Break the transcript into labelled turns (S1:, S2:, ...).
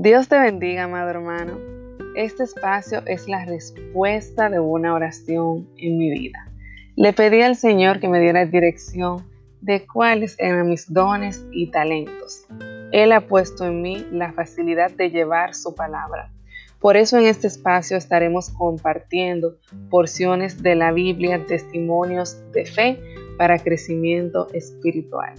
S1: Dios te bendiga, amado hermano. Este espacio es la respuesta de una oración en mi vida. Le pedí al Señor que me diera dirección de cuáles eran mis dones y talentos. Él ha puesto en mí la facilidad de llevar su palabra. Por eso en este espacio estaremos compartiendo porciones de la Biblia, testimonios de fe para crecimiento espiritual.